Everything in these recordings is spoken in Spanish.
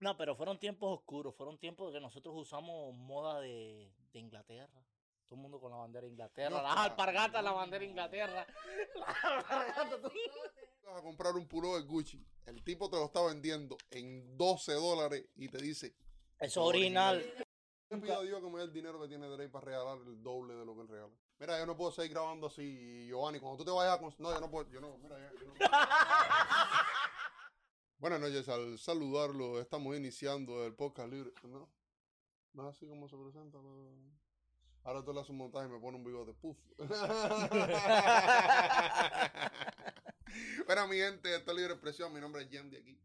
No, pero fueron tiempos oscuros, fueron tiempos que nosotros usamos moda de, de Inglaterra. Todo el mundo con la bandera de Inglaterra, No, las pa- alpargatas, la bandera de Inglaterra. Las alpargatas, Vas a comprar un pullover Gucci. El tipo te lo está vendiendo en 12 dólares y te dice, es original. le pido a Dios que me dé el dinero que tiene Drake para regalar el doble de lo que él regala. Mira, yo no puedo seguir grabando así, Giovanni. Cuando tú te vayas a... No, yo no puedo. Yo no, mira, yo, yo no. Buenas noches, al saludarlo, estamos iniciando el podcast libre. ¿No? No es así como se presenta. Ahora tú le haces un montaje y me pone un bigote. Puf. bueno, mi gente, esto es Libre Expresión. Mi nombre es aquí.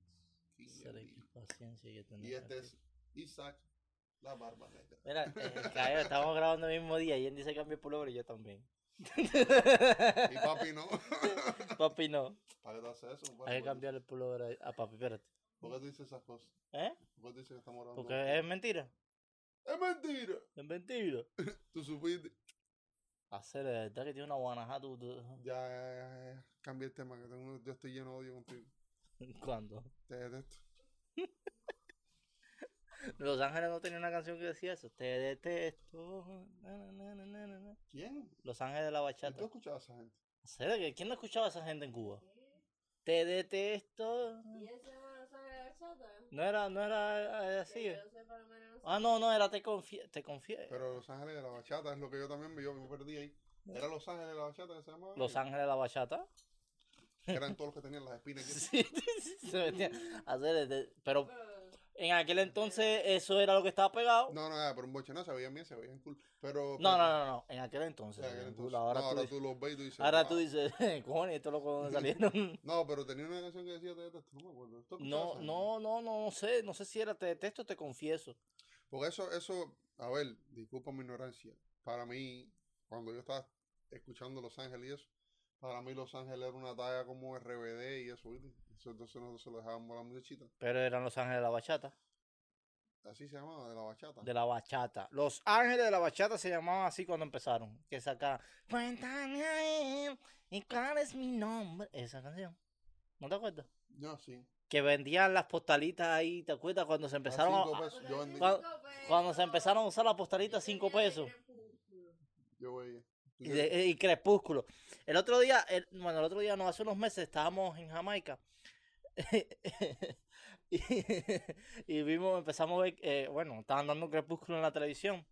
Paciencia, yo tengo Y este es Isaac, la barba negra. Mira, eh, estamos grabando el mismo día él dice cambio el pullover y yo también. Y papi no. Papi, no. ¿Para qué tú haces eso? Hay que cambiar el pullover a, a papi, espérate. ¿Por qué tú dices esas cosas? ¿Eh? ¿Por qué tú dices que estamos grabando? Porque es mentira. ¡Es mentira! Es mentira. Tú supiste. Hacer, de verdad que tiene una guanaja tú, tú- Ya, ya, ya, ya. Cambia el tema, que tengo, yo estoy lleno de odio contigo. ¿Cuándo? Te detesto. Los Ángeles no tenía una canción que decía eso. Te detesto. na, na, na, na, na, na, na. ¿Quién? Los Ángeles de la ¿Y Bachata. tú escuchabas a esa gente? ¿Hacer que ¿Quién no escuchaba a esa gente en Cuba? Te detesto. ¿Y ese no sabe de bachata? No era, no era eh, así. Menos Ah, no, no, era te confío. Te. Pero Los Ángeles de la Bachata es lo que yo también me, yo me perdí ahí. ¿Era Los Ángeles de la Bachata que se llamaba? Los Ángeles de la Bachata. Eran todos los que tenían las espinas aquí. Sí, se metían a hacer de- Pero Pero, en aquel entonces eso era lo que estaba pegado. No, no, pero un boche no, se veían bien, se veían cool. Pero... No, pero- no, no, no. En aquel entonces. ahora, no, tú, ahora dices- tú los ves y tú dices... ahora "Wow". tú dices, cojones, esto es lo que salieron. No, pero tenía una canción que decía te detesto, no me acuerdo. ¿Tú escuchabas No, no, no, no, no sé, no sé si era te detesto te confieso. Porque eso, eso, a ver, disculpa mi ignorancia. Para mí, cuando yo estaba escuchando Los Ángeles y eso, para mí Los Ángeles era una talla como RBD y eso, ¿viste? Eso, entonces nosotros se lo dejábamos a la muchachita. Pero eran los ángeles de la bachata. Así se llamaba, de la bachata. De la bachata. Los ángeles de la bachata se llamaban así cuando empezaron. Que sacaban. Cuéntame a él y cuál es mi nombre. Esa canción. ¿No te acuerdas? No, sí. Que vendían las postalitas ahí, ¿te acuerdas? Cuando se empezaron a, pesos. Yo vendí- Cuando- cuando se empezaron a usar las postalitas a 5 pesos. Yo veía. Y, Crepúsculo. El otro día, bueno, el otro día, no, hace unos meses estábamos en Jamaica. y, y vimos, empezamos a ver, eh, bueno, estaban dando Crepúsculo en la televisión.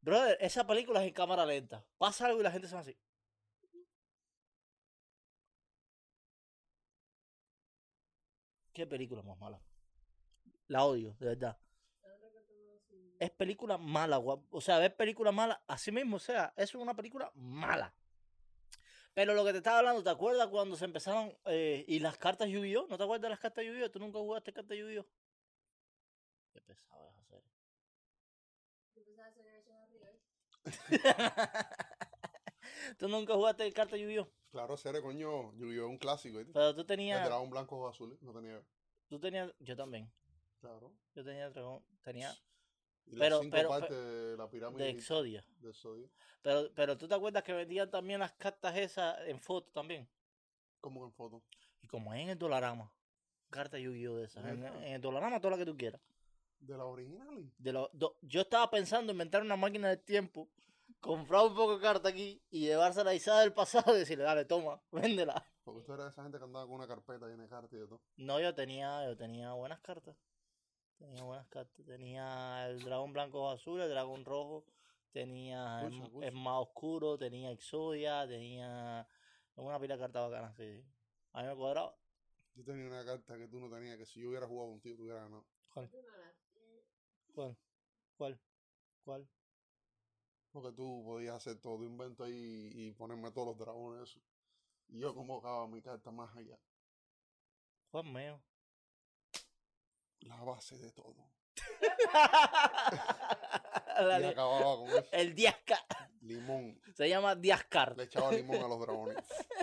Brother, esa película es en cámara lenta. Pasa algo y la gente se va así. ¿Qué película más mala? La odio, de verdad. Es película mala, guap- o sea, ver película mala, así mismo, o sea, eso es una película mala. Pero lo que te estaba hablando, ¿te acuerdas cuando se empezaron eh, y las cartas Yu-Gi-Oh? ¿No te acuerdas de las cartas Yu-Gi-Oh? ¿Tú nunca jugaste cartas Yu-Gi-Oh? Qué pesado es hacer. ¿Tú nunca jugaste cartas Yu-Gi-Oh? Claro, seré coño, Yu-Gi-Oh! un clásico. Pero tú El tenías, dragón blanco o azul, no tenía. tú tenías, yo también, Claro. yo tenía dragón, tenía Y Pero- las cinco pero- partes de la pirámide de Exodia. de Sodio. Pero, pero tú te acuerdas que vendían también las cartas esas en foto también. Como en foto. Y como es en el Dolarama, cartas Yu-Gi-Oh de esas. En, el Dolarama, toda la que tú quieras. De la original. De lo- do- yo estaba pensando en inventar una máquina del tiempo, comprar un poco de carta aquí y llevársela a Isa del pasado y decirle, dale, toma, véndela. Porque usted era de esa gente que andaba con una carpeta llena de cartas y de todo. No, yo tenía, yo tenía buenas cartas. Tenía buenas cartas. Tenía el dragón blanco azul, el dragón rojo. Tenía el, más oscuro, tenía Exodia, tenía una pila de cartas bacanas, sí. sí. A mí me cuadraba. Yo tenía una carta que tú no tenías, que si yo hubiera jugado contigo, tú hubieras ganado. ¿Cuál? ¿Cuál? ¿Cuál? ¿Cuál? Porque tú podías hacer todo tu invento ahí y ponerme todos los dragones eso. Y yo convocaba mi carta más allá. ¿Cuál mío? La base de todo. La y acababa con eso. el Diasca. Limón. Se llama Diascar. Le echaba limón a los dragones.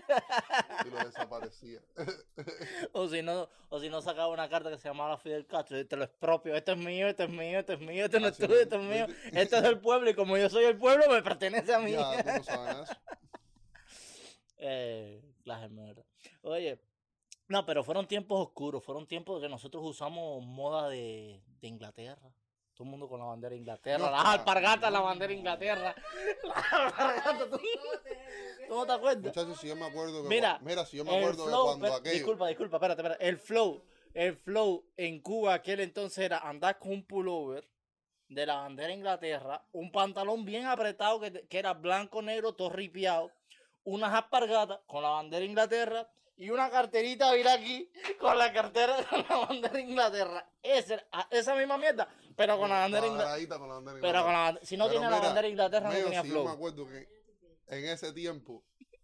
y lo desaparecía. O si no, o si no sacaba una carta que se llamaba Fidel Castro, y te lo expropio, esto es mío, esto es mío, esto es mío, esto no es Así tuyo, esto es mío, esto es del pueblo, y como yo soy el pueblo, me pertenece a mí. ya, tú no sabes eso. Eh, clase. Oye, No, pero fueron tiempos oscuros, fueron tiempos que nosotros usamos moda de, de Inglaterra. Todo el mundo con la bandera de Inglaterra, las alpargatas, la bandera de Inglaterra. Las alpargatas, ¿tú, tú no te acuerdas? Muchachos, si yo me acuerdo que. Mira, mira, si yo me acuerdo flow, cuando espera, aquello. disculpa, disculpa, espérate, espérate. El flow, el flow en Cuba aquel entonces era andar con un pullover de la bandera de Inglaterra, un pantalón bien apretado que era blanco, negro, todo ripiado, unas alpargatas con la bandera de Inglaterra y una carterita, mira aquí, con la cartera con la bandera de Inglaterra. Ese- a- esa misma mierda, pero con la bandera de Inglaterra. con la bandera de Pero con Inglaterra. la, si no Pero tiene la mira, bandera de Inglaterra, no Mío, tenía si yo me flow. acuerdo que en ese tiempo,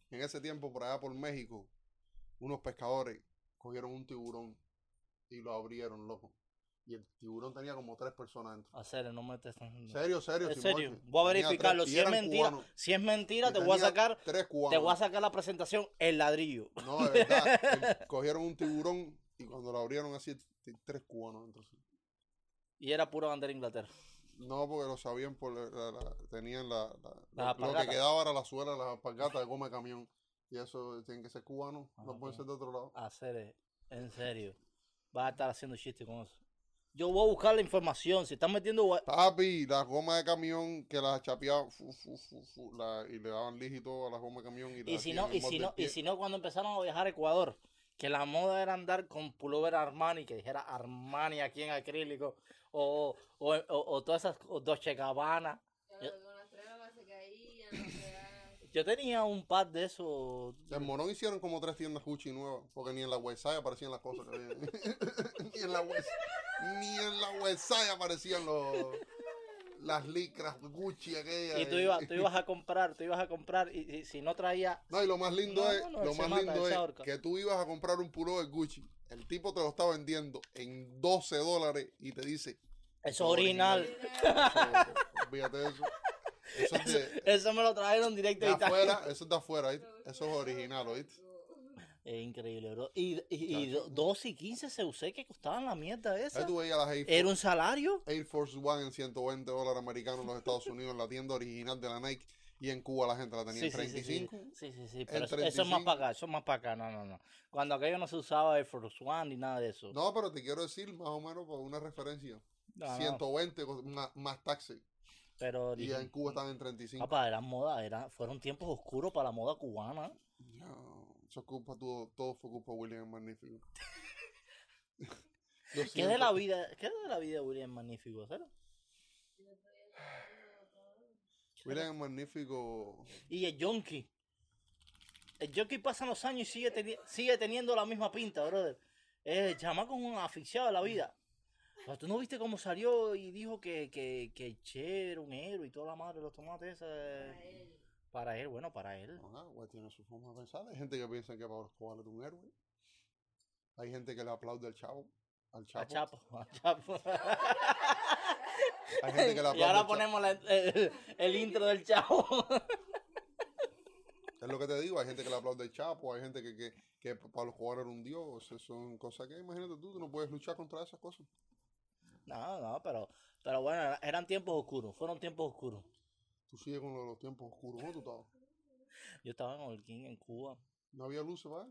en ese tiempo por allá por México, unos pescadores cogieron un tiburón y lo abrieron, loco. Y el tiburón tenía como tres personas dentro. A serio, no me te Serio, serio, En serio, voy a verificarlo. tres- Si es mentira, si es mentira, te voy a sacar, Tres te voy a sacar la presentación el ladrillo. No, de verdad. cogieron un tiburón y cuando lo abrieron así, tres cubanos. Entonces. Y era pura bandera de Inglaterra. No, porque lo sabían por la, tenían la, la- lo- lo que quedaba era la suela, las alpargatas de goma de camión. Y eso tienen que ser cubanos, Ah, no pueden ok. ser de otro lado. Hacer, eh, en serio. Vas a estar haciendo chiste con eso. Yo voy a buscar la información. Si están metiendo. Papi, las gomas de camión que las chapeaban fu, fu, fu, la- y le daban lígito a las gomas de camión. Y, si no, y si no, y si no, cuando empezaron a viajar a Ecuador, que la moda era andar con pullover Armani, que dijera Armani aquí en acrílico, o, o, o, o todas esas, o Dolce Gabbana. Yo tenía un par de esos. En Morón hicieron como tres tiendas Gucci nuevas, porque ni en la website aparecían las cosas que había. ni en la web, ni en la website aparecían los las licras Gucci aquellas. Y tú ibas, tú ibas a comprar, tú ibas a comprar, y, y si no traía, No, y lo más lindo No, es, no, no, lo más lindo es que tú ibas a comprar un pullover Gucci, el tipo te lo está vendiendo en 12 dólares y te dice, eso es original. eso, de eso. Eso es de, Eso me lo trajeron directo de de Italia. eso es de afuera, ¿oíste? eso es original, ¿oíste? Es increíble, bro. Y, y, y Chacho. 12 y 15 se usé que costaban la mierda esa. tú veías las Air Era Force, un salario. Air Force One en 120 dólares americanos en los Estados Unidos, en la tienda original de la Nike, y en Cuba la gente la tenía Sí, en sí, sí, sí. 35. Sí, sí, sí. Pero En eso, eso es más 35. para acá, eso es más para acá. No, no, no. Cuando aquello no se usaba el Force One ni nada de eso. No, pero te quiero decir más o menos por una referencia. No, no, 120 con- más, más taxi. Pero Y en Cuba están en 35. Papá, eran moda, era, fueron tiempos oscuros para la moda cubana. No, eso es culpa, todo, todo fue culpa de William el Magnífico. ¿Qué de siento. la vida, qué de la vida de William Magnífico? ¿sabes? William el Magnífico. Y el Yonki. El Yonki pasan los años y sigue, teni- sigue teniendo la misma pinta, brother. El chamaco es un asfixiado de la vida. Pero tú no viste cómo salió y dijo que, que, que Che era un héroe y toda la madre de los tomates esa, Para él. Bueno, para él. Ajá, güey, tiene su forma de pensar. Hay gente que piensa que Pablo Escobar es un héroe. Hay gente que le aplaude al chavo. Al chapo. A Chapo, a Chapo. Hay gente que le aplaude y ahora al ponemos la- el, el intro del Chavo. Es lo que te digo. Hay gente que le aplaude al Chapo. Hay gente que, que, que Pablo Escobar era un dios. Son cosas que, imagínate tú, tú no puedes luchar contra esas cosas. No, no, pero, pero bueno, era- eran tiempos oscuros, fueron tiempos oscuros. Tú sigues con lo de los tiempos oscuros. ¿Cómo tú estabas? Yo estaba en Holguín, en Cuba. No había luces, ¿vale?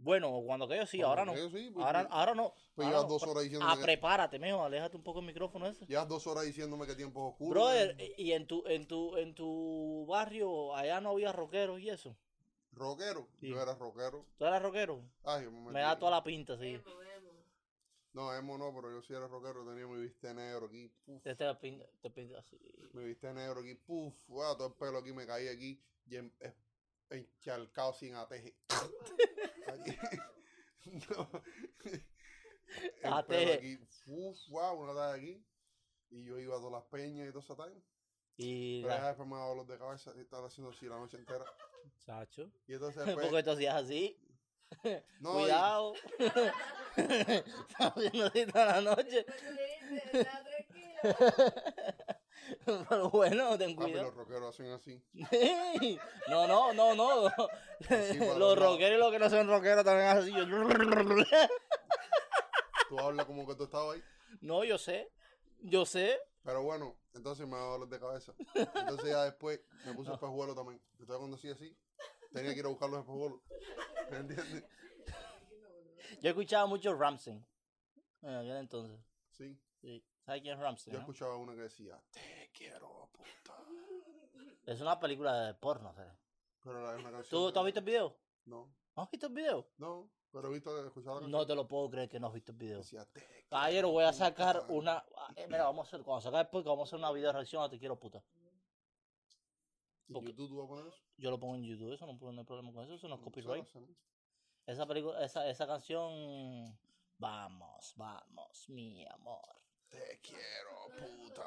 Bueno, cuando aquello sí, ahora no. Sí, pues, Ahora, pues, ahora no. pues ahora llevas no. dos horas diciendo Ah, que- prepárate, mijo, aléjate un poco el micrófono ese. Llevas dos horas diciéndome que tiempos oscuros. Brother, ¿eh? y en tu, en tu, en tu barrio, allá no había rockeros y eso. Rockero. Sí. Yo era rockero. ¿Tú eras rockero? Ay, yo me, Me metí- da toda la pinta, sí. No, emo no, pero yo sí era rockero. Tenía mi viste negro aquí. Puf, Te, te pinta, te pinta así. mi viste negro aquí. Puf, wow, todo el pelo aquí me caía aquí. Y en, es- encharcado sin ateje. Aquí. no. El Ateje. pelo aquí. Uf, wow, una talla aquí. Y yo iba a todas las peñas y toda esa talla. Y Pero la, después me daba dolor de cabeza y estar haciendo así la noche entera. chacho. Y entonces después. Porque tú hacías así. no, y- Estás haciendo así toda la noche. Pero bueno, ten papi, cuidado. los rockeros hacen así. No, no, no, no. Los rockeros y los que no son rockeros también hacen así. Tú hablas como que tú estabas ahí. No, yo sé. Yo sé. Pero bueno, entonces me daba dolor de cabeza. Entonces ya después me puse espejuelo también. Entonces cuando hacía así, tenía que ir a buscar los espejuelos. ¿Me entiendes? Yo escuchaba mucho Ramsey. En aquel entonces. Sí. Sí. ¿Sabes quién es Ramsey? Yo no? escuchaba una que decía, te quiero, puta. Es una película de porno. ¿sabes? Pero la- una canción. ¿Tú, de- ¿Tú has visto el video? No, ¿No has visto el video? no, pero he visto, he escuchado la canción. No te lo puedo creer que no has visto el video. Decía, te quiero, Caballero, voy a sacar puta". una. eh, Mira, vamos a hacer. Cuando sacar el podcast, vamos a hacer una video reacción a Te quiero puta. ¿Y YouTube tú vas a poner eso? Yo lo pongo en YouTube, eso no, no hay problema con eso, eso no es copyright. hacemos. Esa película, esa, esa canción. Vamos, vamos, mi amor. Te quiero, puta.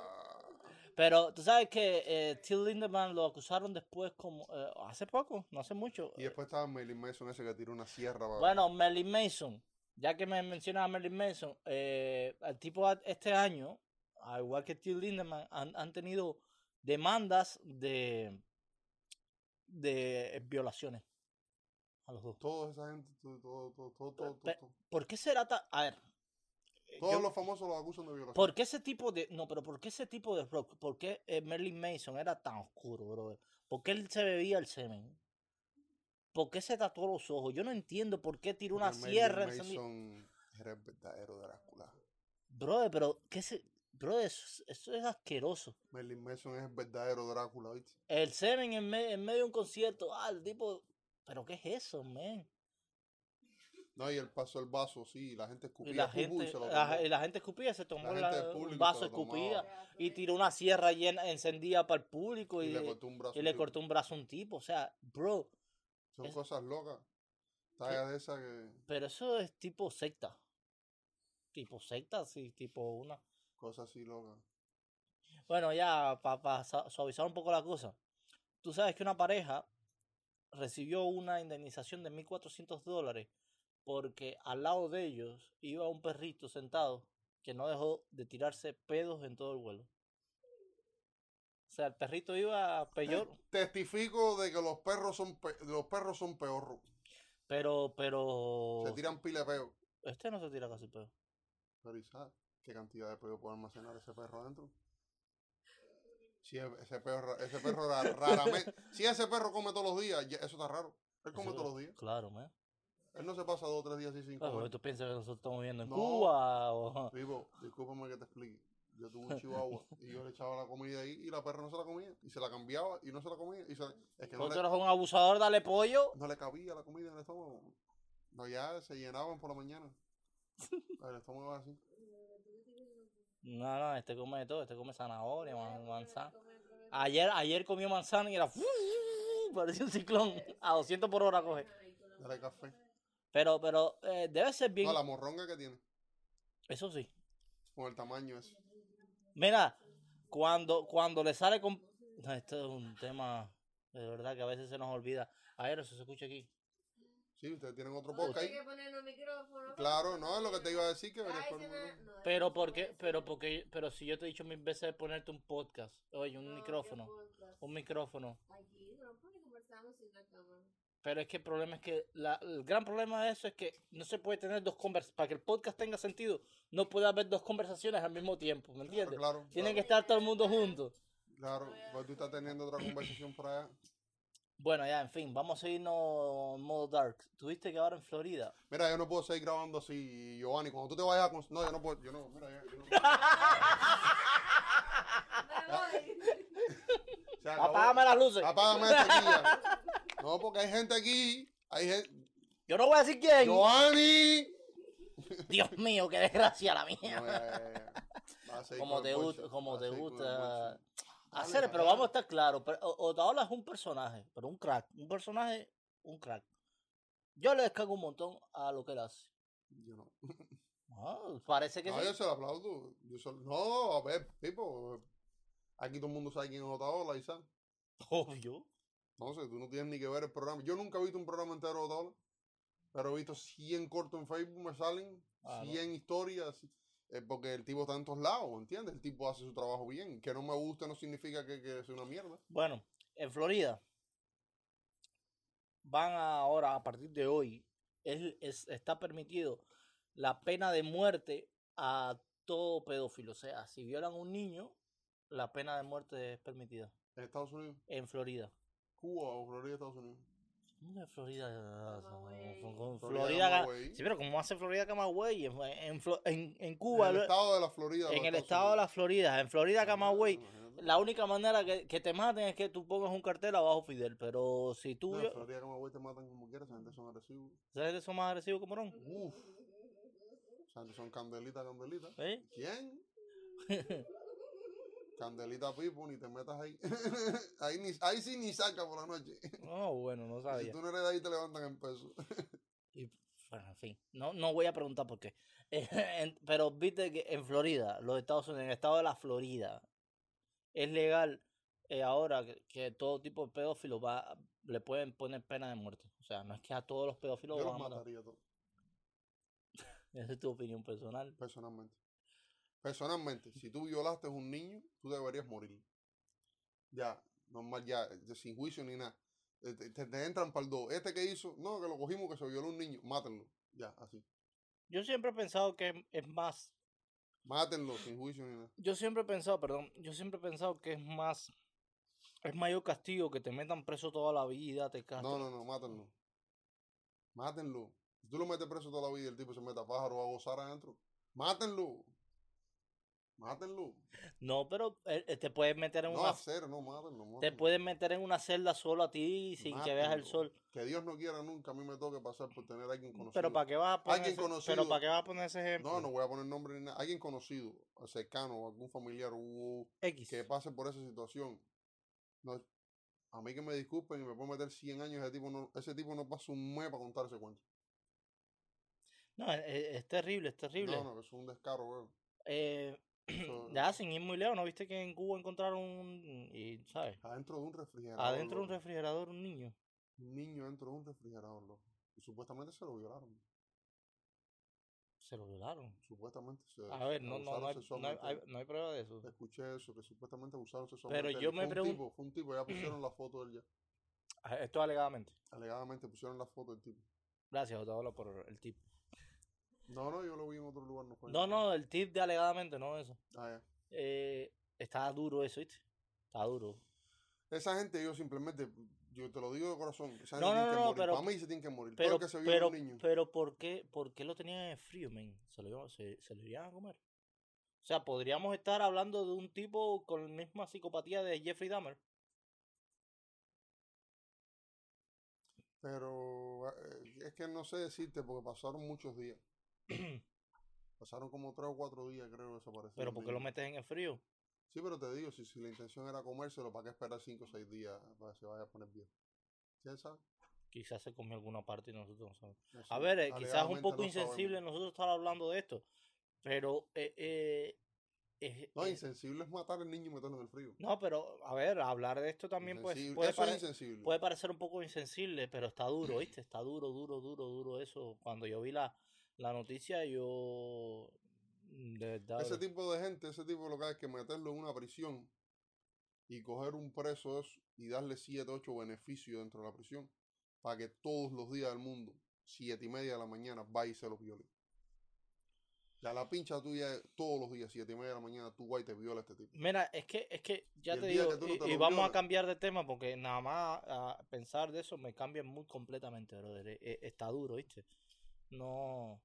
Pero tú sabes que eh, Till Lindemann lo acusaron después como eh, hace poco, no hace mucho. Y después estaba Marilyn Mason ese que tiró una sierra. Bueno, Marilyn Mason, ya que me mencionas a Marilyn Mason, eh, el tipo este año, al igual que Till Lindemann, han, han tenido demandas de de violaciones a los dos. Toda esa gente, todo, todo, todo, todo, todo, Pe- todo. ¿Por qué será tan.? A ver. eh, Todos yo- los famosos los acusan de violación. ¿Por qué ese tipo de. No, pero ¿por qué ese tipo de rock? ¿Por qué eh, Marilyn Mason era tan oscuro, brother? ¿Por qué él se bebía el semen? ¿Por qué se tatuó los ojos? Yo no entiendo por qué tiró una sierra encendida. Mason era el verdadero Drácula. Brother, pero ¿qué se.? Brother, eso, es- eso es asqueroso. Marilyn Mason es el verdadero Drácula, ¿viste? El semen en, me- en medio de un concierto. Ah, el tipo. ¿Pero qué es eso, man? No, y él pasó el vaso, sí, la gente escupía Y la gente, y se lo la, y la gente escupía, se tomó la- un vaso escupía y tiró una sierra llena, encendida para el público y, y, le cortó un brazo. le cortó un brazo a un tipo. O sea, bro, Son es- cosas locas. Talla de esa que. pero eso es tipo secta. Tipo secta, sí, tipo una. Cosas así locas. Bueno, ya para suavizar un poco la cosa. Tú sabes que una pareja recibió una indemnización de 1.400 dólares porque al lado de ellos iba un perrito sentado que no dejó de tirarse pedos en todo el vuelo. O sea, el perrito iba peor, Testifico de que los perros son pe- los perros son peor. pero, pero... Se tiran pila de peo. Este no se tira casi pedo. Pero ¿y qué cantidad de peo puede almacenar ese perro adentro? Si e- ese perro, ese perro ra- raramente. Si ese perro come todos los días, eso está raro. Él come Eso- todos los días. Claro, man. Él no se pasa dos o tres días así sin Claro, comer. ¿Tú piensas que nosotros estamos viviendo en No. Cuba? O... Vivo, discúlpame que te explique. Yo tuve un chihuahua y yo le echaba la comida ahí y la perra no se la comía. Y se la cambiaba y no se la comía. Y se, es que no Tú le, eres un abusador, dale pollo. no le cabía la comida en el estómago. No, ya se llenaban por la mañana. El estómago así. No, no, este come de todo, este come zanahoria, man- manzana. Ayer, ayer comió manzana y era parecía un ciclón. A 200 por hora coge. Dale café. Pero, pero eh, debe ser bien. No, la morronga que tiene. Eso sí. Con el tamaño ese. Mira, cuando, cuando le sale con. No, esto es un tema de verdad que a veces se nos olvida. A ver, eso se escucha aquí. Sí, ustedes tienen otro podcast hay ahí. que poner un micrófono. Claro, no, es lo que te iba a decir que venías mundo. no, Pero porque, no pero porque, pero si yo te he dicho mil veces de ponerte un podcast, oye, un No, ¿qué micrófono, podcast? un micrófono. Aquí, no, porque conversamos sin la cámara. Pero es que el problema es que la- el gran problema de eso es que no se puede tener dos conversaciones. Para que el podcast tenga sentido, no puede haber dos conversaciones al mismo tiempo, ¿me entiendes? Claro, Tiene claro, que estar todo el mundo junto. claro. Pues tú estás teniendo otra conversación por allá. Bueno, ya, en fin, vamos a irnos en modo dark. Tuviste que ahora en Florida. Mira, yo no puedo seguir grabando así, Giovanni. Cuando tú te vayas a... cons- No, yo no puedo. Yo no, mira, yo, yo no. Me voy. Se acabó. Apágame las luces. Apágame aquí ya. No, porque hay gente aquí. Hay gente. Yo no voy a decir quién. ¡Giovanni! Dios mío, qué desgracia la No, mía. ya, ya, ya. Vas a seguir Como con te gusta, bullshit. como Vas a te seguir con el gusta. bullshit. Hacer, Dale, pero vamos a estar claros. Otaola es un personaje, pero un crack. Un personaje, un crack. Yo le descargo un montón a lo que él hace. Yo no. Ah, parece que No, sí. yo se lo aplaudo. Yo se- No, a ver, tipo. Aquí todo el mundo sabe quién es Otaola sabe. Obvio. No sé, tú no tienes ni que ver el programa. Yo nunca he visto un programa entero de Otaola. Pero he visto 100 cortos en Facebook, me salen. Ah, ¿no? 100 historias. Eh, porque el tipo está en todos lados, ¿entiendes? El tipo hace su trabajo bien. Que no me guste no significa que, que sea una mierda. Bueno, en Florida van ahora, a partir de hoy, es, es- está permitido la pena de muerte a todo pedófilo. O sea, si violan a un niño, la pena de muerte es permitida En Estados Unidos, en Florida. Cuba o Florida, Estados Unidos. ¿Cómo que Florida? Con- Florida, Camagüey. Sí, pero ¿cómo hace Florida Camagüey? En, en, en- en Cuba, en el estado de la Florida. en el estado de la Unidos. Florida, en Florida Camagüey, la única manera que, que te maten es que tú pongas un cartel abajo Fidel. Pero si tú. No, yo- en Florida Camagüey te matan como quieras, esa gente son agresivos. ¿Sabes que son más agresivos que morón? Uf. Esa gente son candelita, candelita. ¿Eh? ¿Quién? Candelita Pipo, ni te metas ahí. ahí, ni, ahí sí ni saca por la noche. No, bueno, no Si sabía. tú no eres de ahí, te levantan en peso. Y, bueno, en fin, no, no voy a preguntar por qué. Pero viste que en Florida, los Estados Unidos, en el estado de la Florida, es legal eh, ahora que, que todo tipo de pedófilos va, le pueden poner pena de muerte. O sea, no es que a todos los pedófilos Yo los van a matar. Esa es tu opinión personal. personalmente. Personalmente, si tú violaste a un niño, tú deberías morir. Ya, normal, ya, sin juicio ni nada. Te, te- te entran para el dos. Este que hizo, no, que lo cogimos, que se violó un niño, mátenlo. Ya, así. Yo siempre he pensado que es- más Mátenlo, sin juicio ni nada. Yo siempre he pensado, perdón, yo siempre he pensado que es más, es mayor castigo que te metan preso toda la vida, te No, castran. no, no, mátenlo. Mátenlo. Si tú lo metes preso toda la vida y el tipo se mete a pájaro a gozar adentro, mátenlo. Mátenlo. No, pero eh, eh, te puedes meter en No una, hacer, no, mátenlo. te mátenlo. puedes meter en una celda solo a ti sin que veas el sol. Que Dios no quiera nunca a mí me toque pasar por tener a alguien conocido. Pero para qué vas a poner Alguien ese, conocido. pero para qué vas a poner ese ejemplo. No, no voy a poner nombre ni nada. Alguien conocido, cercano, algún familiar o X. que pase por esa situación. No, a mí que me disculpen y me puedo meter 100 años, ese tipo no, ese tipo no pasa un mes para contar ese cuento. No, es, es- es terrible, es terrible. No, no, es un descaro, weón. Eh, ya sin ir muy lejos, ¿no viste que en Cuba encontraron un, y, ¿sabes? Adentro de un refrigerador. Adentro de un refrigerador un niño. Un niño dentro de un refrigerador, loco. Y supuestamente se lo violaron. Se lo violaron. Supuestamente se A ver, no, no, no, hay, no, hay, sexualmente. hay- no hay prueba de eso. Escuché eso, que supuestamente abusaron sexualmente. yo de él. me Fue un pregun- tipo, Fue un tipo, ya pusieron la foto de él ya. Ah, Esto alegadamente. Alegadamente pusieron la foto del tipo. Gracias, Otaola, por el tip. No, no, yo lo vi en otro lugar, no fue. No, no, el tip de alegadamente, no eso. Ah, ya. Eh, está duro eso, ¿viste? Está duro. Esa gente, yo simplemente, yo te lo digo de corazón, esa gente No, tiene no, que no, morir. pero- Para mí se tienen que morir. Pero, que se pero, un niño. pero ¿por qué, por qué lo tenían en frío, men? Se lo, iban- se, se lo iban a comer. O sea, podríamos estar hablando de un tipo con la misma psicopatía de Jeffrey Dahmer. Pero eh, es que no sé decirte porque pasaron muchos días. Pasaron como tres o cuatro días, creo, desaparecieron. Pero ¿por qué lo metes en el frío? Sí, pero te digo, si, si la intención era comérselo, ¿para qué esperar cinco o seis días para que se vaya a poner viejo? ¿Quién sabe? Quizás se comió alguna parte y nosotros no sabemos. No A ver, eh, quizás un poco no insensible sabemos. nosotros estar hablando de esto. Pero, eh, eh, No, insensible es matar al niño y meterlo en el frío. no, pero, a ver, hablar de esto también pues, Insensible- puede, es pare- insensible. puede parecer un poco insensible, pero está duro, ¿viste? Está duro, duro, duro, duro eso. Cuando yo vi la, la noticia, yo... mm, De verdad... Ese tipo de gente, ese tipo lo que hay es que meterlo en una prisión y coger un preso eso y darle 7, 8 beneficios dentro de la prisión para que todos los días del mundo, siete y media de la mañana, va y se lo viole. Ya la pincha tuya es todos los días, siete y media de la mañana, tú vas y te viola este tipo. Mira, es que, es que ya Y te digo, no y, te y lo vamos a cambiar de tema porque nada más a pensar de eso me cambia muy completamente, brother. E- e- Está duro, ¿viste? No...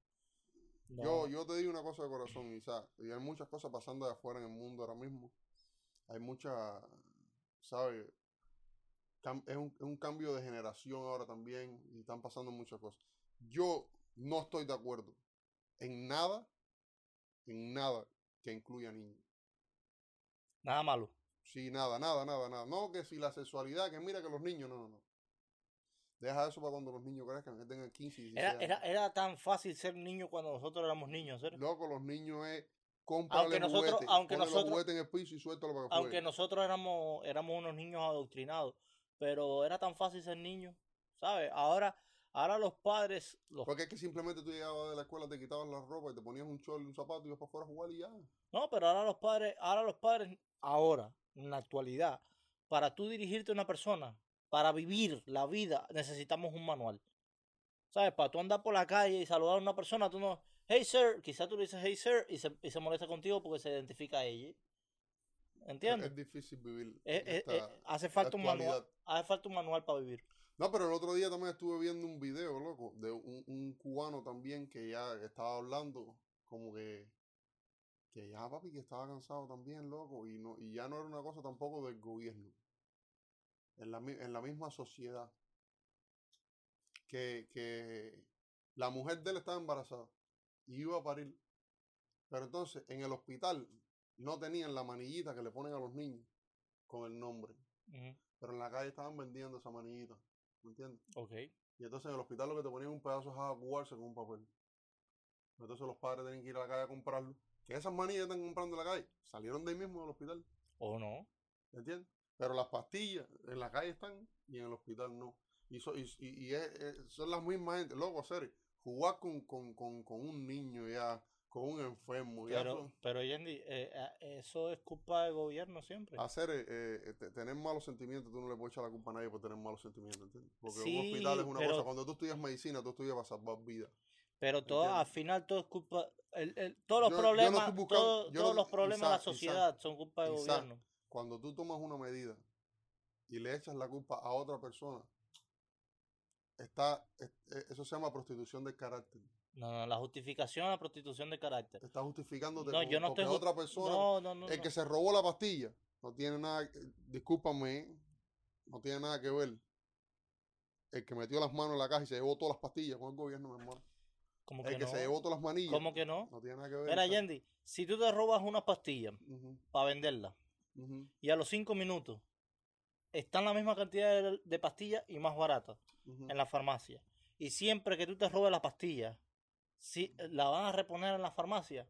no. Yo, yo te digo una cosa de corazón, Isaac, y hay muchas cosas pasando de afuera en el mundo ahora mismo. Hay mucha, ¿sabes? Es, un, es un cambio de generación ahora también y están pasando muchas cosas. Yo no estoy de acuerdo en nada, en nada que incluya niños. Nada malo. Sí, nada, nada, nada, nada. No, que si la sexualidad, que mira que los niños, no, no, no. Deja eso para cuando los niños crezcan, que tengan 15 y 16 Era, años. era, era tan fácil ser niño cuando nosotros éramos niños, ¿serio? Loco, los niños es comprarle nosotros- juguete, aunque los nosotros- juguetes en el piso y suéltalo para que Aunque juegue. nosotros éramos, éramos unos niños adoctrinados, pero era tan fácil ser niño, ¿sabes? Ahora, ahora los padres, los Porque es que simplemente tú llegabas de la escuela, te quitabas la ropa y te ponías un chorro y un zapato y ibas para afuera a jugar y ya. No, pero ahora los padres, ahora los padres, ahora, en la actualidad, para tú dirigirte a una persona, para vivir la vida, necesitamos un manual. ¿Sabes? Para tú andar por la calle y saludar a una persona, tú no, hey sir, quizás tú le dices hey sir y se, y se molesta contigo porque se identifica a ella. Es, ¿Entiendes? es difícil vivir. Eh, esta hace falta un manual, hace falta un manual para vivir. No, pero el otro día también estuve viendo un video, loco, de un, un cubano también que ya estaba hablando como que, que ya, papi, que estaba cansado también, loco, y, no, y ya no era una cosa tampoco del gobierno. En la, en la misma sociedad. Que, que la mujer de él estaba embarazada y iba a parir. Pero entonces, en el hospital no tenían la manillita que le ponen a los niños con el nombre. Pero en la calle estaban vendiendo esa manillita. ¿Me entiendes? Ok. Y entonces en el hospital lo que te ponían un pedazo de java cubarse con un papel. Entonces los padres tienen que ir a la calle a comprarlo. Que esas manillas están comprando en la calle salieron de ahí mismo del hospital. O no. ¿Me entiendes? Pero las pastillas en la calle están y en el hospital no. Y, so- y, y- y es- son las mismas gente. Loco, hacer jugar con, con, con, con un niño ya, con un enfermo. Ya Pero, son- pero Yendi, eh, eh, eso es culpa del gobierno siempre. hacer eh, eh, te- tener malos sentimientos, tú no le puedes echar la culpa a nadie por tener malos sentimientos, ¿entiendes? Porque Sí, un hospital es una pero- cosa, cuando tú estudias medicina, tú estudias para salvar vidas. Pero todo, al final todo es culpa, el, el- todos los Yo- yo no problemas, estoy buscando- todo- yo todos no- los problemas de la sociedad son culpa del gobierno. Cuando tú tomas una medida y le echas la culpa a otra persona, está, es- eh, eso se llama prostitución del carácter. No, no, la justificación a la prostitución de carácter. Está justificándote No, como- yo no estoy otra persona, No, no, no. el que se robó la pastilla, no tiene nada, eh, discúlpame, no tiene nada que ver. El que metió las manos en la caja y se llevó todas las pastillas con el gobierno, mi hermano. ¿Cómo El que se llevó todas las manillas. ¿Cómo que no? No tiene nada que ver. Mira. Yendi, si tú te robas una pastilla para venderla y a los cinco minutos están la misma cantidad de, de pastillas y más barata ujú. en la farmacia, y siempre que tú te robes la pastilla, si la van a reponer en la farmacia,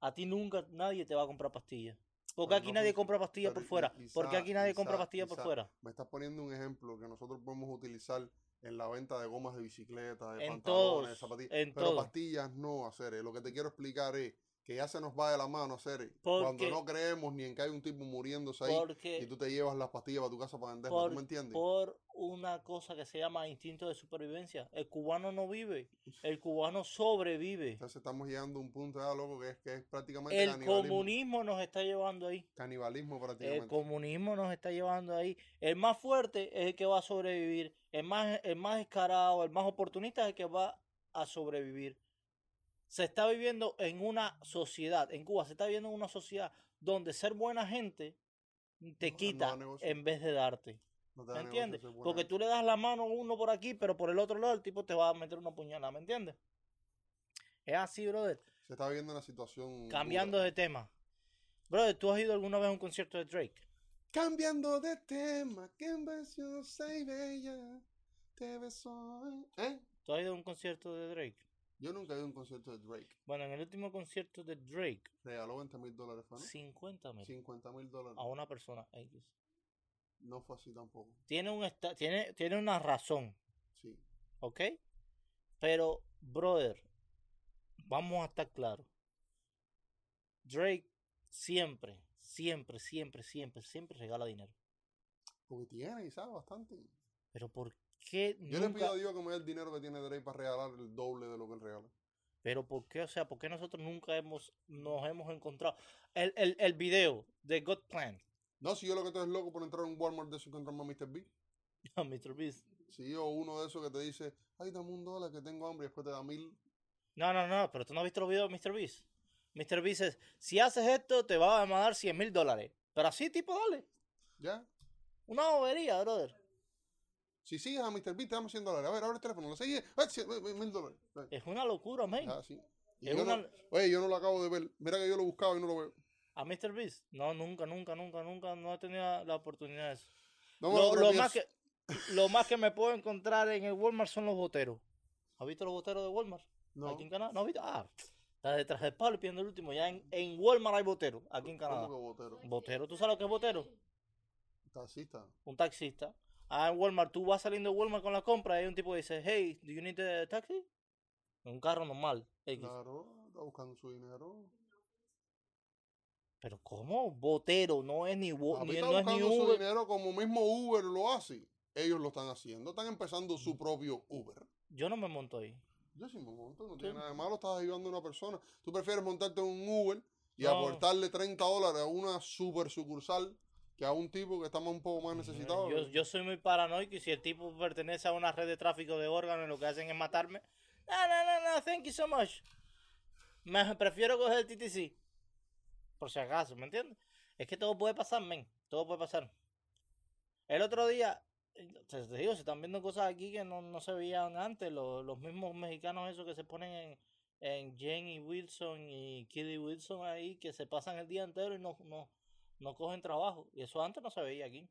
a ti nunca nadie te va a comprar pastillas. Porque aquí no nadie compra pastillas por fuera. Porque aquí nadie compra pastillas por fuera. Me estás poniendo un ejemplo que nosotros podemos utilizar en la venta de gomas de bicicleta, de En pantalones, todos, de zapatillas. en pero todo. pastillas no, hacer. Lo que te quiero explicar es que ya se nos va de la mano hacer. Cuando no creemos ni en que hay un tipo muriéndose ahí y tú te llevas las pastillas para tu casa para venderlas. por, ¿Tú me entiendes? por una cosa que se llama instinto de supervivencia. El cubano no vive, el cubano sobrevive. Entonces estamos llegando a un punto ya, loco, que es, que es prácticamente El canibalismo. comunismo nos está llevando ahí. Canibalismo El prácticamente. comunismo nos está llevando ahí. El más fuerte es el que va a sobrevivir. El más, el más descarado, el más oportunista es el que va a sobrevivir. Se está viviendo en una sociedad, en Cuba se está viviendo en una sociedad donde ser buena gente te No, quita no en vez de darte. No ¿Me entiendes? Porque tú le das la mano a uno por aquí, pero por el otro lado el tipo te va a meter una puñalada, ¿me entiendes? Es así, brother. Se está viviendo una situación. Cambiando dura. de tema. Brother, ¿tú has ido alguna vez a un concierto de Drake? Cambiando de tema, que invención y bella, te besó. ¿Eh? ¿Tú has ido a un concierto de Drake? Yo nunca he ido a un concierto de Drake. Bueno, en el último concierto de Drake, Regaló 20 mil dólares, ¿fue, no? 50 mil 50 mil dólares. a una persona X. No fue así tampoco. Tiene, un esta- tiene, tiene una razón, Sí. ¿ok? Pero, brother, vamos a estar claros. Drake siempre, siempre, siempre, siempre, siempre regala dinero. Porque tiene, y sabe bastante. Pero ¿por qué Yo le pido a Dios que me dé el dinero que tiene Drake para regalar el doble de lo que él regala. Pero ¿por qué? O sea, ¿por qué nosotros nunca hemos, nos hemos encontrado? El, el, el video de God Plan, No, si yo lo que estoy es loco por entrar a un Walmart de eso y encontrarme a Mr. B. Mr. Beast. Si yo uno de esos que te dice, ay, dame un dólar que tengo hambre y después te da mil. No, no, no, pero tú no has visto los videos de Mr. Beast. Mr. Beast es, si haces esto, te va a dar 100 mil dólares. Pero así, tipo, dale. ¿Ya? Una bobería, brother. Si sigues a Mr. B, te damos 100 dólares. A ver, abre el teléfono, lo sigues, ¡ay, cien- eh, mil dólares. Eh, Es una locura, man. Ya, sí. Y Es yo no- una- oye, yo no lo acabo de ver. Mira que yo lo buscaba y no lo veo. A Mr. Beast. No, nunca, nunca, nunca, nunca. No he tenido la oportunidad de eso. No me Lo, lo, lo más que, lo más que me puedo encontrar en el Walmart son los boteros. ¿Has visto los boteros de Walmart? No, Aquí en Canadá. ¿No has visto? Ah, está detrás del palo pidiendo el último. Ya en, en Walmart hay boteros. Aquí en Canadá. ¿cómo que botero? Botero, ¿tú sabes lo que es botero? Taxista. un taxista. Ah, en Walmart, tú vas saliendo de Walmart con la compra y hay un tipo que dice, hey, do you need a taxi? Un carro normal. X. Claro, está buscando su dinero. Pero ¿cómo? Botero, no es ni, Papi ni, está no es ni su Uber. dinero como mismo Uber lo hace. Ellos lo están haciendo. Están empezando su propio Uber. Yo no me monto ahí. Yo sí me monto, no Sí. tiene nada de malo, estás ayudando a una persona. Tú prefieres montarte en un Uber y No. aportarle 30 dólares a una super sucursal que a un tipo que está un poco más necesitado. Yo, yo soy muy paranoico y si el tipo pertenece a una red de tráfico de órganos, lo que hacen es matarme. No, no, no, no, thank you so much. Me prefiero coger el TTC. Por si acaso, ¿me entiendes? Es que todo puede pasar, men. Todo puede pasar. El otro día, eh, te, te digo, se están viendo cosas aquí que no, no se veían antes. Los, los mismos mexicanos esos que se ponen en, en Jenny Wilson y Kiddy Wilson ahí, que se pasan el día entero y no, no, no cogen trabajo. Y eso antes no se veía aquí.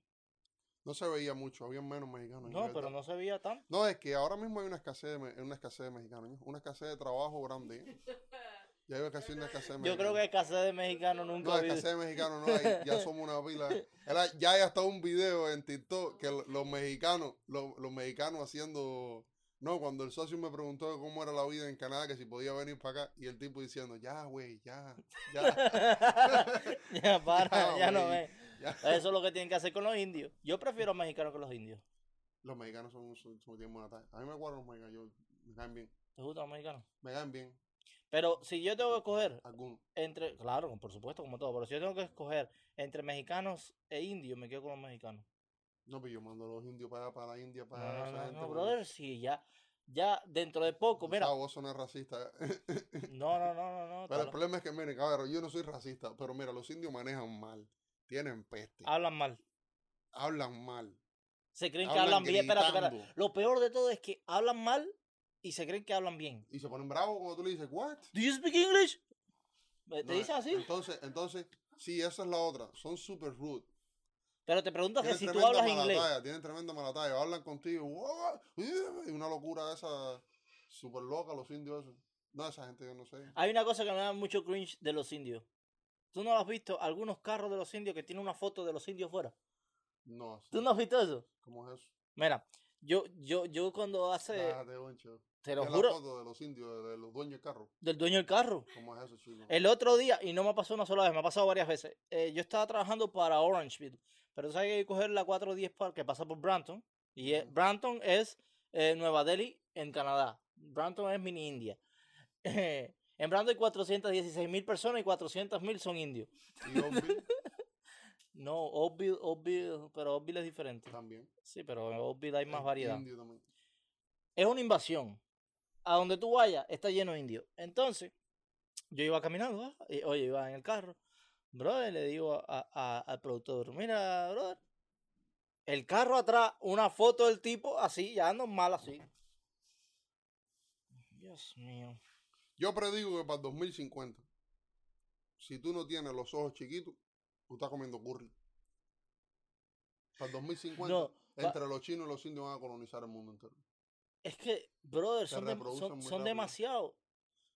No se veía mucho, había menos mexicanos. No, pero no se veía tanto. No, es que ahora mismo hay una escasez de, me- una escasez de mexicanos, ¿no? una escasez de trabajo grande. ¿eh? Ya hay casi una escasez de Yo creo mexicanos. que escasez de mexicanos nunca No, escasez de mexicanos no hay, ya somos una pila. Era- ya hay hasta un video en TikTok que lo- los mexicanos, los, los mexicanos haciendo... No, cuando el socio me preguntó cómo era la vida en Canadá, que si podía venir para acá, y el tipo diciendo, ya, güey, ya, ya, ya para, Ya, ya, no ya. Eso es lo que tienen que hacer con los indios. Yo prefiero mexicanos que los indios. Los mexicanos son, son, son tienen buena. A mí me guardan los mexicanos, yo, me caen bien. ¿Te gustan los mexicanos? Me caen bien, Pero si yo tengo que escoger algunos. entre, claro, por supuesto, como todo, pero si yo tengo que escoger entre mexicanos e indios, me quedo con los mexicanos. No, pero yo mando a los indios para para la India, para no, esa no, gente, no, porque- brother, si ya, ya dentro de poco, mira, Chavo, vos sonás racista. no, no, no, no, no, Pero el problema es que, miren, cabrón, yo no soy racista, pero mira, los indios manejan mal. Tienen peste. hablan mal. Hablan mal. Se creen que Hablan bien, espérate, espérate. Lo peor de todo es que hablan mal y se creen que hablan bien. Y se ponen bravos cuando tú le dices, ¿what? ¿Do you speak English? ¿Te No, dicen así? Entonces, entonces, sí, esa es la otra. Son super rude. Pero te preguntas que si tú hablas inglés. talla, tienen tremenda mala talla. Hablan contigo. Y una locura esa super loca, los indios esos. No, esa gente yo no sé. Hay una cosa que me da mucho cringe de los indios. ¿Tú no has visto algunos carros de los indios que tienen una foto de los indios fuera? No, sí. ¿Tú no has visto eso? ¿cómo es eso? Mira, yo, yo, yo cuando hace, Déjate, boncho. te lo Es la juro, foto de los indios, de los dueños del carro. del dueño del carro. ¿Cómo es eso, chico? El otro día, y no me pasó una sola vez, me ha pasado varias veces. eh, yo estaba trabajando para Orangeville, pero tú sabes que hay que coger la 410 para que pasa por Brampton. Y es-. Brampton es eh, Nueva Delhi en Canadá. Brampton es mini India. en Brampton hay 416 mil personas y 400 mil son indios. Y Oakville No, Oakville, Oakville, pero Oakville es diferente. también. Sí, pero en Oakville hay más Es variedad. Es una invasión. A donde tú vayas, está lleno de indios. Entonces, yo iba caminando, y, oye, iba en el carro. Brother, le digo a- a- al productor, mira, brother, el carro atrás, una foto del tipo así, ya normal así. Dios mío. Yo predigo que para el 2050, si tú no tienes los ojos chiquitos, tú estás comiendo curry. Para el 2050, No, entre los chinos y los indios van a colonizar el mundo entero. Es que, brother, Se son, reproducen son, son.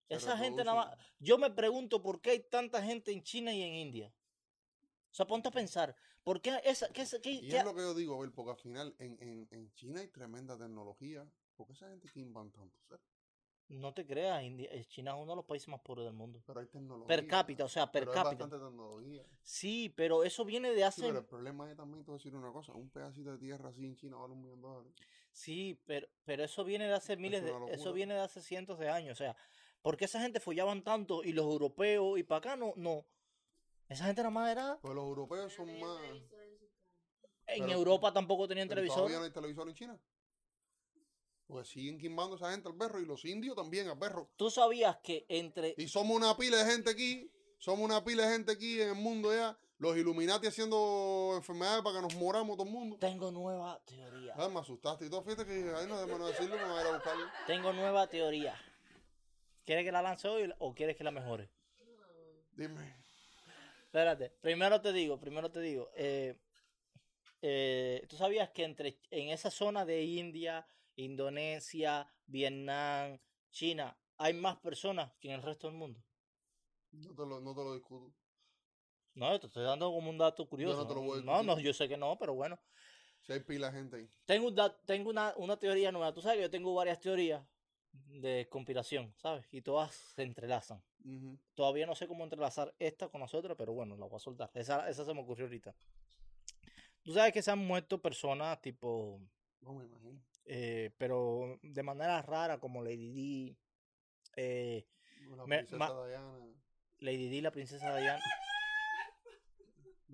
Esa gente nada más. Yo me pregunto por qué hay tanta gente en China y en India. O sea, ponte a pensar, ¿por qué esa, qué, qué- Y qué- es lo que yo digo, a ver, porque al final en, en, en China hay tremenda tecnología. ¿Por qué esa gente que inventan tanto? No te creas, India, eh, China es uno de los países más pobres del mundo. Pero hay tecnología. Per cápita, o sea, per pero hay cápita. bastante tecnología. Sí, pero eso viene de Sí, hace. pero el problema es también, te voy a decir una cosa, un pedacito de tierra así en China vale un millón de dólares. Sí, pero, pero eso viene de hace miles de. Eso viene de hace cientos de años. O sea, ¿por qué esa gente follaban tanto y los europeos y para acá no? no? Esa gente nada más era. Pues los europeos son más... en Pero- Europa tampoco tenían Pero televisor. todavía no hay televisor en China. Pues siguen quimbando esa gente al perro y los indios también al perro. Tú sabías que entre. Y somos una pila de gente aquí, somos una pila de gente aquí en el mundo ya, los Illuminati haciendo enfermedades para que nos moramos todo el mundo. Tengo nueva teoría. Ah, me asustaste y todo, fíjate que ahí no debemos decirlo, me voy a ir a buscarlo. Tengo nueva teoría. ¿Quieres que la lance hoy o quieres que la mejore? Dime. Espérate, primero te digo, primero te digo. eh, eh, ¿Tú sabías que entre, en esa zona de India, Indonesia, Vietnam, China, hay más personas que en el resto del mundo? No te lo, no te lo discuto. No, te estoy dando como un dato curioso. no te lo voy a no, no, yo sé que no, pero bueno. Si hay pila gente ahí. Tengo, un da- tengo una, una teoría nueva. Tú sabes que yo tengo varias teorías de conspiración, ¿sabes? Y todas se entrelazan. Todavía no sé cómo entrelazar esta con las otras, pero bueno, la voy a soltar. Esa, esa se me ocurrió ahorita. Tú sabes que se han muerto personas tipo, No me imagino. eh, pero de manera rara, como Lady Di, eh, La princesa Diana. Lady Di, la princesa Diana.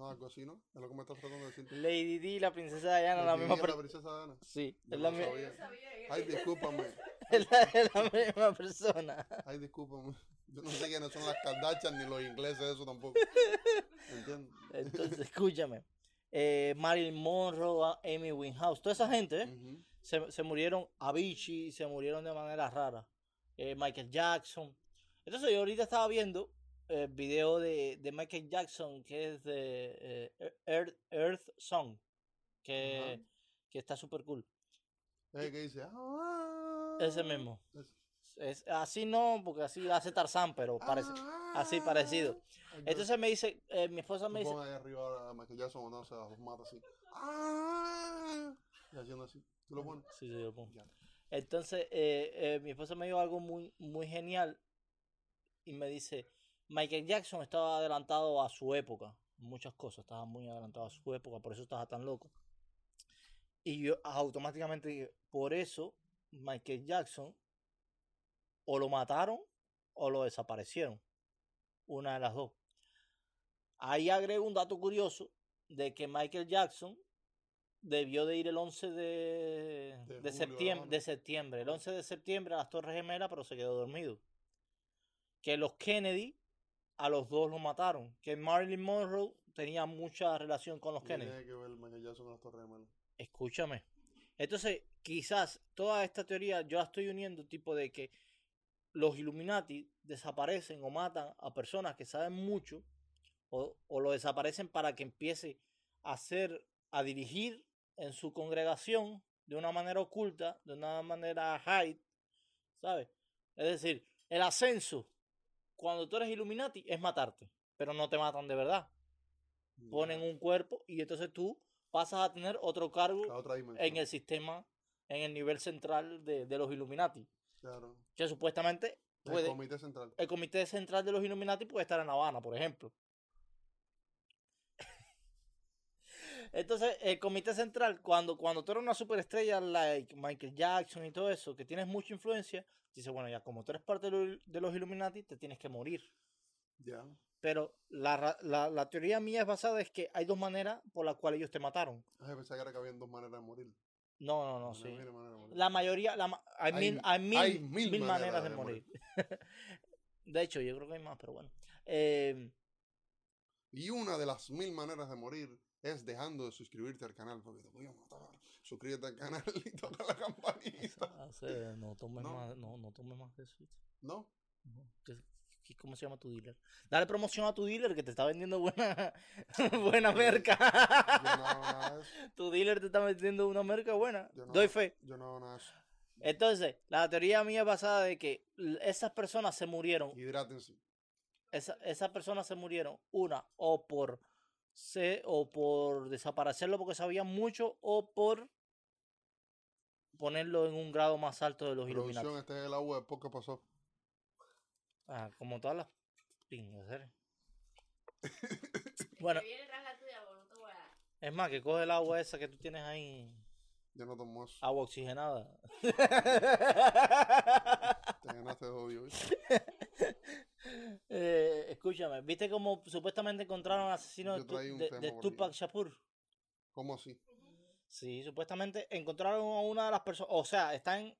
No, algo así, ¿no? Es lo que me estás tratando de decir. Lady Di y la princesa Diana, la misma la persona. princesa Diana. Sí, Yo es la, no mi- sabía. Yo sabía que- Ay, discúlpame. es la- es la misma persona. Ay, discúlpame. Yo no sé quiénes son las Kardashian ni los ingleses, eso tampoco. ¿Entiendes? Entonces, escúchame. Eh, Marilyn Monroe, a- Amy Winehouse, toda esa gente, ¿eh? Ujú. se, se murieron Avicii, se murieron de manera rara. Eh, Michael Jackson. Entonces yo ahorita estaba viendo el video de, de Michael Jackson que es de eh, Earth, Earth Song, que, Ajá. que está súper cool. Es el que dice. "Ah". Ese mismo. Ese. Es, así no, porque así hace Tarzán, pero parece, así parecido. Ay, Entonces me dice, eh, mi esposa me dice, ahí arriba a Michael Jackson o no, los mata así. Ah. Y haciendo así. ¿Tú lo pones? Sí, sí, yo lo pongo. Ya. Entonces, eh, eh, mi esposa me dijo algo muy, muy genial y me dice, Michael Jackson estaba adelantado a su época, muchas cosas, estaba muy adelantado a su época, por eso estaba tan loco. Y yo automáticamente dije, por eso Michael Jackson o lo mataron o lo desaparecieron, una de las dos. Ahí agrego un dato curioso de que Michael Jackson debió de ir el 11 de, De de septiembre, de septiembre, el 11 de septiembre a las Torres Gemelas, pero se quedó dormido. Que los Kennedy a los dos los mataron, que Marilyn Monroe tenía mucha relación con los ¿Qué Kennedy. tiene que ver Michael Jackson con las Torres Gemelas? Escúchame. Entonces, quizás toda esta teoría yo la estoy uniendo tipo de que los Illuminati desaparecen o matan a personas que saben mucho o, o lo desaparecen para que empiece a hacer, a dirigir en su congregación de una manera oculta, de una manera hide, ¿sabes? Es decir, el ascenso cuando tú eres Illuminati es matarte, pero no te matan de verdad. Ponen un cuerpo y entonces tú pasas a tener otro cargo en el sistema, en el nivel central de, de los Illuminati. Claro. Que supuestamente El puede, comité central. el comité central de los Illuminati puede estar en La Habana, por ejemplo. Entonces, el comité central, cuando, cuando tú eres una superestrella, like Michael Jackson y todo eso, que tienes mucha influencia, dice, bueno, ya como tú eres parte de los, Illuminati, te tienes que morir. Ya. Pero la, la, la teoría mía es basada es que hay dos maneras por las cuales ellos te mataron. Ay, pensaba que habían dos maneras de morir. No, no, no, No sí. había. La mayoría, la, hay, Hay- mil, hay mil, hay mil mil maneras, maneras de, de morir. de hecho, yo creo que hay más, pero bueno. Eh, Y una de las mil maneras de morir es dejando de suscribirte al canal, porque te voy a matar. Suscríbete al canal y toca la campanita. hace- no tomes No. más, no, no tomes más de eso. ¿No? No, ¿qué- qué- ¿Cómo se llama tu dealer? Dale promoción a tu dealer que te está vendiendo buena, buena merca. Yo no hago nada de eso. tu dealer te está vendiendo una merca buena. Yo no- Doy fe. Yo no hago nada de eso. Entonces, la teoría mía es basada de que esas personas se murieron Hidrátense. esa- esas personas se murieron, una, o por se, o por desaparecerlo porque sabían mucho, o por ponerlo en un grado más alto de los Illuminati. Este es el agua de qué pasó. Ah, como todas las pingas, ¿serio? Bueno, es más, que coge el agua esa que tú tienes ahí, Yo no tomo eso. agua oxigenada. Te ganaste de odio. ¿viste? Eh, escúchame, ¿viste cómo supuestamente encontraron al asesino de, de- por Tupac. Shakur? ¿Cómo así? Sí, supuestamente encontraron a una de las personas, o sea, están,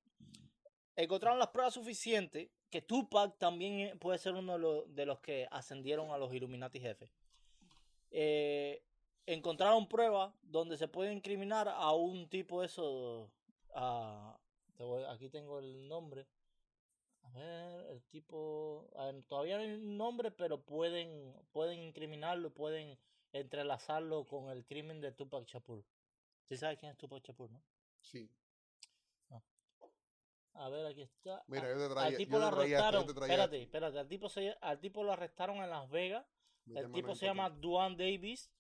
encontraron las pruebas suficientes que Tupac también eh, puede ser uno de los, de los que ascendieron a los Illuminati jefes. Eh, encontraron pruebas donde se puede incriminar a un tipo de aquí tengo el nombre. A ver, el tipo, todavía no hay un nombre, pero pueden, pueden incriminarlo, pueden entrelazarlo con el crimen de Tupac Shakur. ¿Sí sabes quién es Tupac Shakur, no? Sí. A ver, aquí está. Mira, Ah, yo te al traía. tipo yo lo te traía esto, arrestaron. yo te traía Espérate, espérate. Al tipo, se, al tipo lo arrestaron en Las Vegas. El tipo se llama. Duane Davis.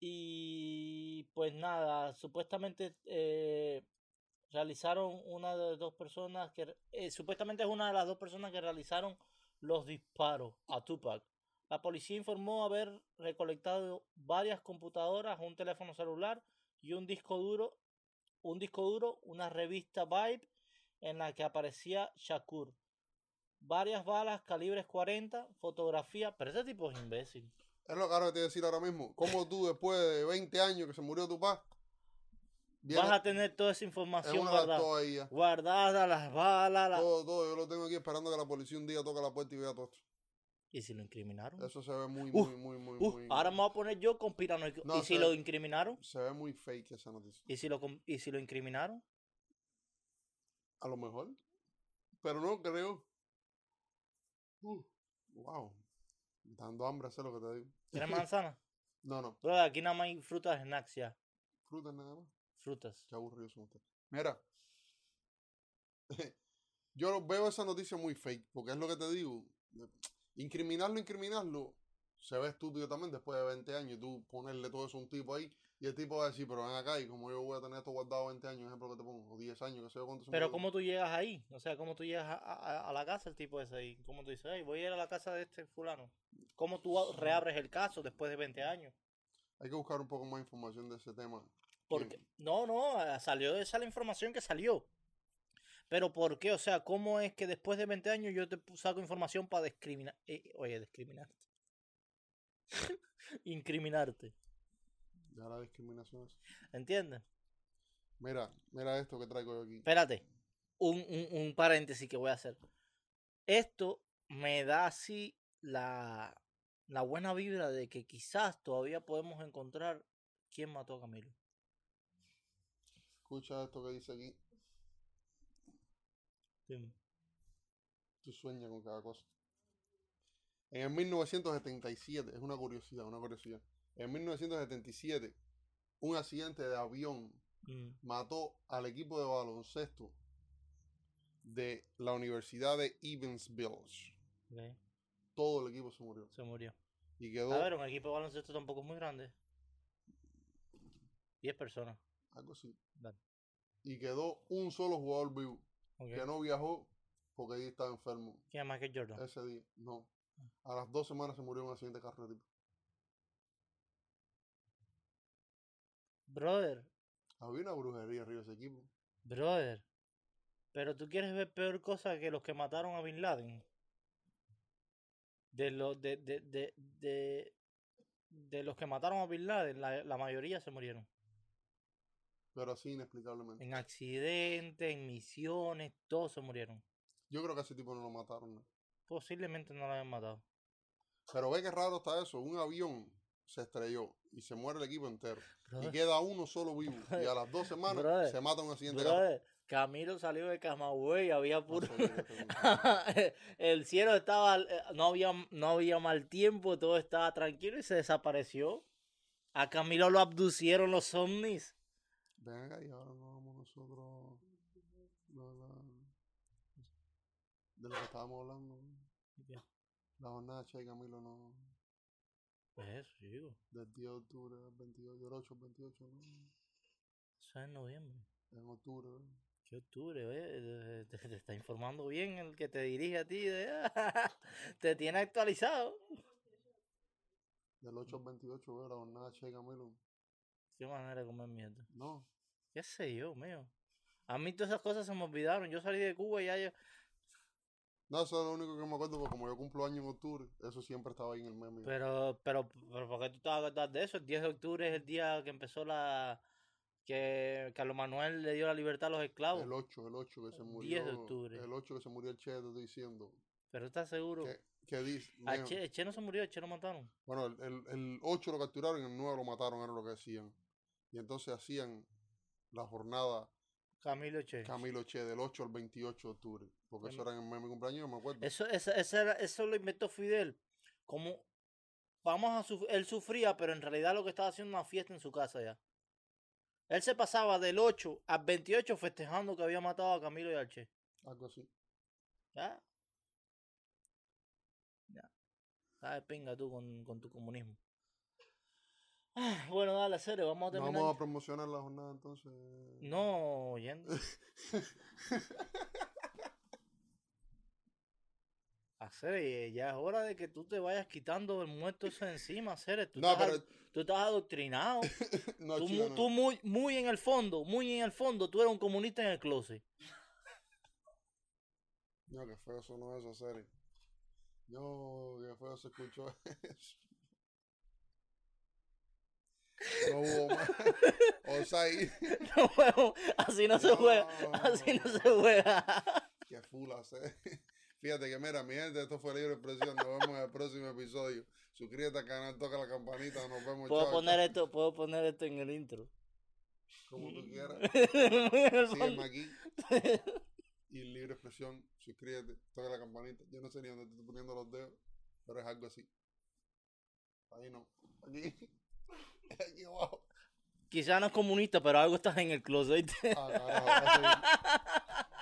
Y pues nada, supuestamente eh, realizaron una de las dos personas que eh, supuestamente es una de las dos personas que realizaron los disparos a Tupac. La policía informó haber recolectado varias computadoras, un teléfono celular y un disco duro, un disco duro, una revista Vibe en la que aparecía Shakur. Varias balas calibres 40, fotografía, pero ese tipo es imbécil. Es lo que ahora te voy a decir ahora mismo. ¿Cómo tú, después de 20 años que se murió tu papá, Vas a tener toda esa información guardada. Guardada, las balas. la- Todo, todo. Yo lo tengo aquí esperando que la policía un día toque la puerta y vea todo esto. ¿Y si lo incriminaron? Eso se ve muy, Uh, muy, muy, muy, Uh, muy. ahora me voy a poner yo. No, ¿Y si lo incriminaron? Se ve muy fake esa noticia. ¿Y si lo, ¿Y si lo incriminaron? A lo mejor. Pero no creo. Uh, wow. Dando hambre, sé lo que te digo. ¿Tienes manzana? No, no. Aquí nada más hay frutas, snacks ya. Frutas nada más. Frutas. Qué aburridos son ustedes. Mira. Yo veo esa noticia muy fake, porque es lo que te digo. Incriminarlo, incriminarlo, se ve estúpido también después de 20 años. Y tú ponerle todo eso a un tipo ahí, y el tipo va a decir, pero ven acá, y como yo voy a tener esto guardado 20 años, ejemplo que te pongo, o 10 años, que sé yo cuánto Pero. ¿cómo tú llegas ahí? O sea, ¿cómo tú llegas a, a- a la casa el tipo ese ahí? ¿Cómo tú dices, "Ey, voy a ir a la casa de este fulano? ¿Cómo tú reabres el caso después de 20 años? Hay que buscar un poco más información de ese tema. Porque, no, no, eh, salió esa la información que salió. Pero ¿por qué? O sea, ¿cómo es que después de 20 años yo te saco información para discriminar? eh, oye, discriminarte. Incriminarte. Ya la discriminación es. ¿Entiendes? Mira, mira esto que traigo yo aquí. Espérate. Un, un, un paréntesis que voy a hacer. Esto me da así la, la buena vibra de que quizás todavía podemos encontrar quién mató a Camilo. Escucha esto que dice aquí. Dime. Tú sueñas con cada cosa. En el 1977, es una curiosidad, una curiosidad. En 1977, un accidente de avión Mm, mató al equipo de baloncesto de la Universidad de Evansville. Todo el equipo se murió. Se murió. Y quedó A ver, un equipo de baloncesto tampoco es muy grande. 10 personas. algo así. Dale. Y quedó un solo jugador vivo, que no viajó porque ahí estaba enfermo. ¿Quién es Michael Jordan? Ese día, no. A las dos semanas se murió en un accidente de carro de tipo. Brother, Había una brujería arriba de ese equipo. brother. Pero tú quieres ver peor cosa que los que mataron a Bin Laden. De los de, de, de, de, de los que mataron a Bin Laden, la, la mayoría se murieron. Pero así inexplicablemente. En accidentes, en misiones, todos se murieron. Yo creo que a ese tipo no lo mataron. ¿no? Posiblemente no lo hayan matado. Pero ve que raro está eso. Un avión se estrelló y se muere el equipo entero. Y queda uno solo vivo. Y a las dos semanas Brother, se mata un accidente Camilo salió de Camagüey, había puro... el cielo estaba, eh, no había, no había mal tiempo, todo estaba tranquilo y se desapareció. A Camilo lo abducieron los ovnis. Ven acá y ahora no vamos nosotros de, la- de lo que estábamos hablando. La jornada y Camilo no. Pues eso, digo. Del 10 de octubre al 22, del 8 al 28, ¿no? Eso es en noviembre. En octubre, ¿verdad? ¿Qué octubre? oye? Te, te- está informando bien el que te dirige a ti. de- te tiene actualizado. Del 8 al 28, ¿verdad? La jornada y Camilo. Qué manera de comer mierda. No. ¿Qué sé yo, mío? A mí todas esas cosas se me olvidaron. Yo salí de Cuba y ya yo... No, eso es lo único que me acuerdo, porque como yo cumplo año en octubre, eso siempre estaba ahí en el meme. Pero, pero, pero, ¿por qué tú te vas a acordar de eso? El 10 de octubre es el día que empezó la... Que Carlos Manuel le dio la libertad a los esclavos. El 8, el 8 que se El murió. 10 de octubre. El 8 que se murió el Che, te estoy diciendo. Pero ¿estás seguro? Que, que dice. A mijo, che, el Che no se murió, el Che lo mataron. Bueno, el, el, el 8 lo capturaron y el 9 lo mataron, era lo que decían. Y entonces hacían la jornada Camilo Che. Camilo Che del 8 al 28 de octubre. Porque eso era en meme cumpleaños, yo me acuerdo. Eso, eso, eso, era- eso lo inventó Fidel. Como vamos a suf- él sufría, pero en realidad lo que estaba haciendo una fiesta en su casa ya. Él se pasaba del 8 al 28 festejando que había matado a Camilo y al Che. Algo así. ¿Ya? Ya. Sabes, pinga tú con, con tu comunismo. Ah, Bueno, dale, serio, vamos a No terminar. vamos a promocionar la jornada entonces. No, oyendo. Hacer, eh, ya es hora de que tú te vayas quitando el muerto ese de encima, hacer. Tú, No, estás, pero. tú estás adoctrinado. No, tú, chico, no. tú muy, muy en el fondo, muy en el fondo, tú eres un comunista en el closet. No, que feo sonó eso, serio. No, que feo se escuchó eso. No hubo más. Osai. No juego. Así no se juega. Así no se juega. Que full hace. Fíjate que mira, mi gente, esto fue Libre Expresión. Nos vemos en el próximo episodio. Suscríbete al canal, toca la campanita. Nos vemos. Puedo chao, poner chao. esto, puedo poner esto en el intro. Como tú quieras. Sígueme aquí. Y Libre Expresión, suscríbete, toca la campanita. Yo no sé ni dónde te estoy poniendo los dedos, pero es algo así. Ahí no. Aquí. Aquí abajo. Quizás no es comunista, pero algo está en el closet. Ah, carajo.